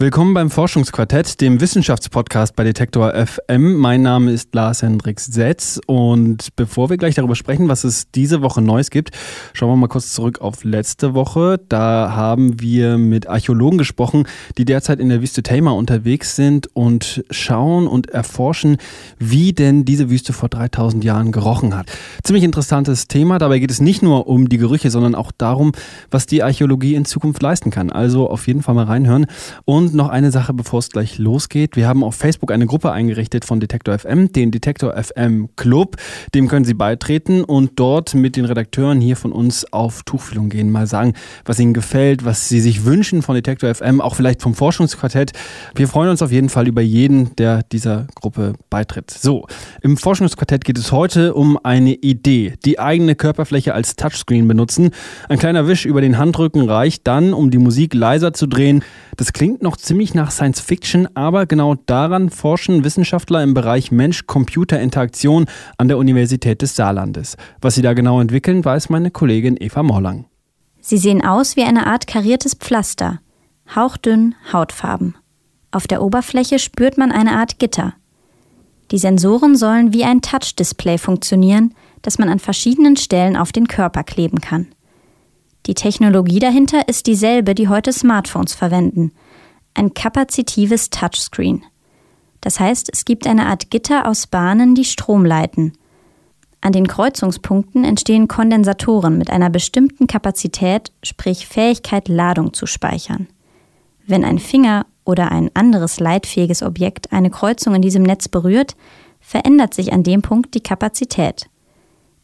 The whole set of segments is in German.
Willkommen beim Forschungsquartett, dem Wissenschaftspodcast bei Detektor FM. Mein Name ist Lars Hendrik Setz und bevor wir gleich darüber sprechen, was es diese Woche Neues gibt, schauen wir mal kurz zurück auf letzte Woche. Da haben wir mit Archäologen gesprochen, die derzeit in der Wüste Tama unterwegs sind und schauen und erforschen, wie denn diese Wüste vor 3000 Jahren gerochen hat. Ziemlich interessantes Thema. Dabei geht es nicht nur um die Gerüche, sondern auch darum, was die Archäologie in Zukunft leisten kann. Also auf jeden Fall mal reinhören und und noch eine Sache, bevor es gleich losgeht. Wir haben auf Facebook eine Gruppe eingerichtet von Detektor FM, den Detektor FM Club. Dem können Sie beitreten und dort mit den Redakteuren hier von uns auf Tuchfühlung gehen. Mal sagen, was Ihnen gefällt, was Sie sich wünschen von Detektor FM, auch vielleicht vom Forschungsquartett. Wir freuen uns auf jeden Fall über jeden, der dieser Gruppe beitritt. So, im Forschungsquartett geht es heute um eine Idee. Die eigene Körperfläche als Touchscreen benutzen. Ein kleiner Wisch über den Handrücken reicht dann, um die Musik leiser zu drehen. Das klingt noch ziemlich nach Science Fiction, aber genau daran forschen Wissenschaftler im Bereich Mensch-Computer-Interaktion an der Universität des Saarlandes. Was sie da genau entwickeln, weiß meine Kollegin Eva Morlang. Sie sehen aus wie eine Art kariertes Pflaster, hauchdünn, Hautfarben. Auf der Oberfläche spürt man eine Art Gitter. Die Sensoren sollen wie ein Touch-Display funktionieren, das man an verschiedenen Stellen auf den Körper kleben kann. Die Technologie dahinter ist dieselbe, die heute Smartphones verwenden – ein kapazitives Touchscreen. Das heißt, es gibt eine Art Gitter aus Bahnen, die Strom leiten. An den Kreuzungspunkten entstehen Kondensatoren mit einer bestimmten Kapazität, sprich Fähigkeit, Ladung zu speichern. Wenn ein Finger oder ein anderes leitfähiges Objekt eine Kreuzung in diesem Netz berührt, verändert sich an dem Punkt die Kapazität.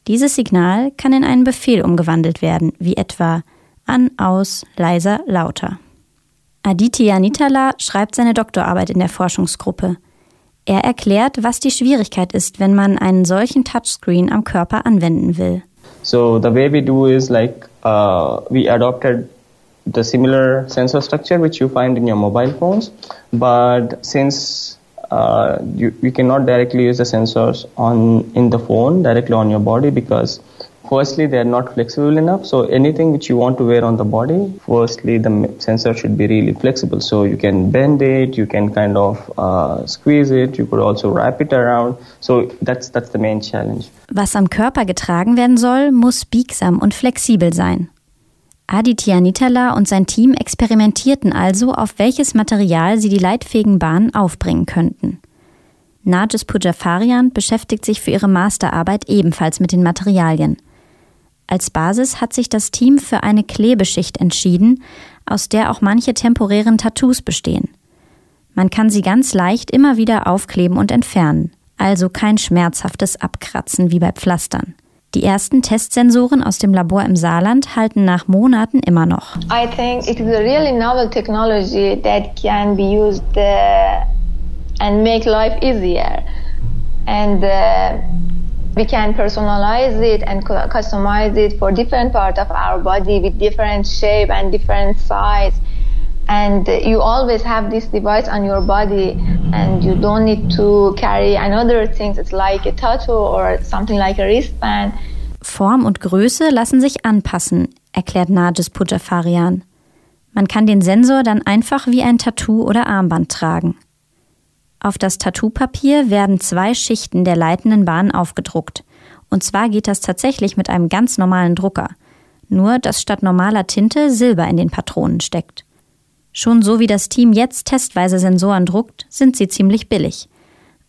Dieses Signal kann in einen Befehl umgewandelt werden, wie etwa an, aus, leiser, lauter. Aditya Nitala schreibt seine Doktorarbeit in der Forschungsgruppe. Er erklärt, was die Schwierigkeit ist, wenn man einen solchen Touchscreen am Körper anwenden will. So the way we do is like uh, we adopted the similar sensor structure which you find in your mobile phones, but since uh, you, you cannot directly use the sensors on in the phone directly on your body because firstly they are not flexible enough so anything which you want to wear on the body firstly the sensor should be really flexible so you can bend it you can kind of uh, squeeze it you could also wrap it around so that's that's the main challenge was am Körper getragen werden soll muss biegsam und flexibel sein Aditya Nitala und sein Team experimentierten also, auf welches Material sie die leitfähigen Bahnen aufbringen könnten. Najis Pujafarian beschäftigt sich für ihre Masterarbeit ebenfalls mit den Materialien. Als Basis hat sich das Team für eine Klebeschicht entschieden, aus der auch manche temporären Tattoos bestehen. Man kann sie ganz leicht immer wieder aufkleben und entfernen, also kein schmerzhaftes Abkratzen wie bei Pflastern. Die ersten Testsensoren aus dem Labor im Saarland halten nach Monaten immer noch. I think it is a really novel technology that can be used uh, and make life easier. And uh, we can personalize it and customize it for different part of our body with different shape and different size and you always have this device on your body and you don't need to carry another things it's like a tattoo or something like a wristband Form und Größe lassen sich anpassen, erklärt Najis Pujafarian. Man kann den Sensor dann einfach wie ein Tattoo oder Armband tragen. Auf das Tattoopapier werden zwei Schichten der leitenden Bahn aufgedruckt. Und zwar geht das tatsächlich mit einem ganz normalen Drucker. Nur, dass statt normaler Tinte Silber in den Patronen steckt. Schon so wie das Team jetzt testweise Sensoren druckt, sind sie ziemlich billig.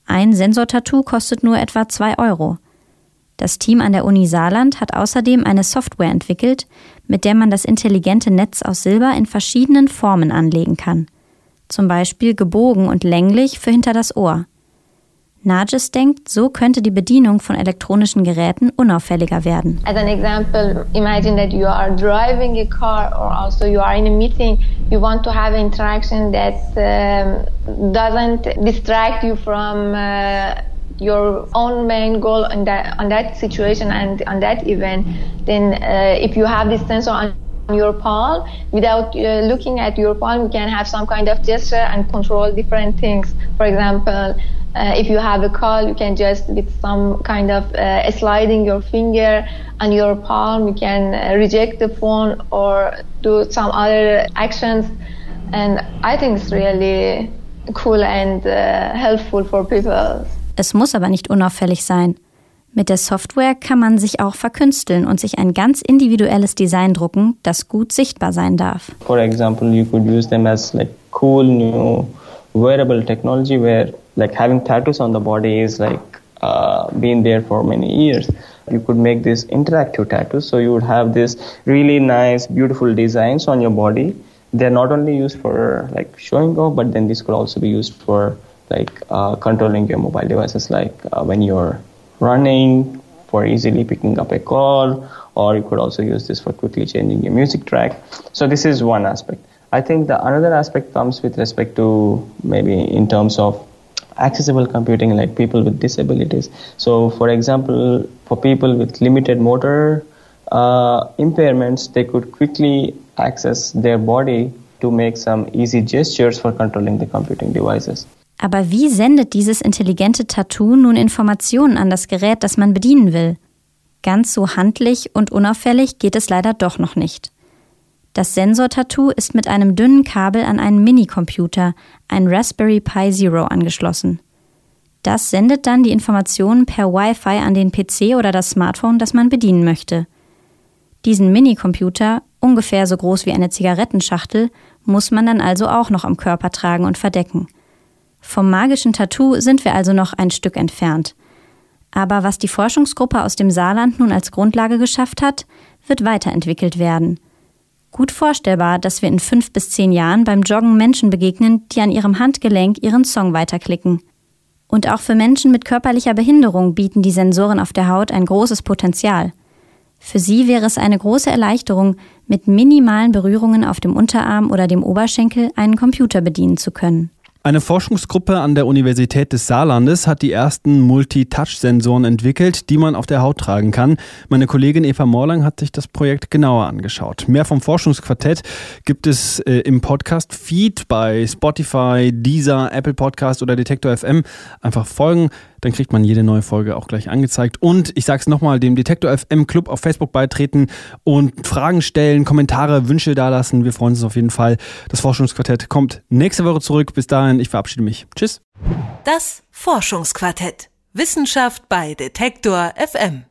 Ein Sensortattoo kostet nur etwa zwei Euro. Das Team an der Uni Saarland hat außerdem eine Software entwickelt, mit der man das intelligente Netz aus Silber in verschiedenen Formen anlegen kann zum Beispiel gebogen und länglich für hinter das Ohr. Najis denkt, so könnte die Bedienung von elektronischen Geräten unauffälliger werden. As an example, imagine that you are driving a car or also you are in a meeting. You want to have interaction that um, doesn't distract you from uh, your own main goal on that on that situation and on that event. Then, uh, if you have this sensor on your palm without uh, looking at your palm you can have some kind of gesture and control different things for example Uh, if you have a call, you can just with some kind of uh, sliding your finger on your palm, you can uh, reject the phone or do some other actions. And I think it's really cool and uh, helpful for people. Es muss aber nicht unauffällig sein. Mit der Software kann man sich auch verkünsteln und sich ein ganz individuelles Design drucken, das gut sichtbar sein darf. For example, you could use them as like cool new wearable technology where like having tattoos on the body is like uh, been there for many years. You could make this interactive tattoos, so you would have this really nice, beautiful designs on your body. They're not only used for like showing off, but then this could also be used for like uh, controlling your mobile devices, like uh, when you're running, for easily picking up a call, or you could also use this for quickly changing your music track. So this is one aspect. I think the another aspect comes with respect to maybe in terms of accessible computing like people with disabilities. So, for example, for people with limited motor uh, impairments, they could quickly access their body to make some easy gestures for controlling the computing devices. Aber wie sendet dieses intelligente Tattoo nun Informationen an das Gerät, das man bedienen will? Ganz so handlich und unauffällig geht es leider doch noch nicht. Das Sensor-Tattoo ist mit einem dünnen Kabel an einen Minicomputer, ein Raspberry Pi Zero, angeschlossen. Das sendet dann die Informationen per Wi-Fi an den PC oder das Smartphone, das man bedienen möchte. Diesen Minicomputer, ungefähr so groß wie eine Zigarettenschachtel, muss man dann also auch noch am Körper tragen und verdecken. Vom magischen Tattoo sind wir also noch ein Stück entfernt. Aber was die Forschungsgruppe aus dem Saarland nun als Grundlage geschafft hat, wird weiterentwickelt werden. Gut vorstellbar, dass wir in fünf bis zehn Jahren beim Joggen Menschen begegnen, die an ihrem Handgelenk ihren Song weiterklicken. Und auch für Menschen mit körperlicher Behinderung bieten die Sensoren auf der Haut ein großes Potenzial. Für sie wäre es eine große Erleichterung, mit minimalen Berührungen auf dem Unterarm oder dem Oberschenkel einen Computer bedienen zu können. Eine Forschungsgruppe an der Universität des Saarlandes hat die ersten Multi-Touch-Sensoren entwickelt, die man auf der Haut tragen kann. Meine Kollegin Eva Morlang hat sich das Projekt genauer angeschaut. Mehr vom Forschungsquartett gibt es äh, im Podcast-Feed bei Spotify, Deezer, Apple Podcast oder Detektor FM. Einfach folgen, dann kriegt man jede neue Folge auch gleich angezeigt. Und ich sage es nochmal, dem Detektor FM Club auf Facebook beitreten und Fragen stellen, Kommentare, Wünsche dalassen. Wir freuen uns auf jeden Fall. Das Forschungsquartett kommt nächste Woche zurück. Bis dahin, ich verabschiede mich. Tschüss. Das Forschungsquartett. Wissenschaft bei Detektor FM.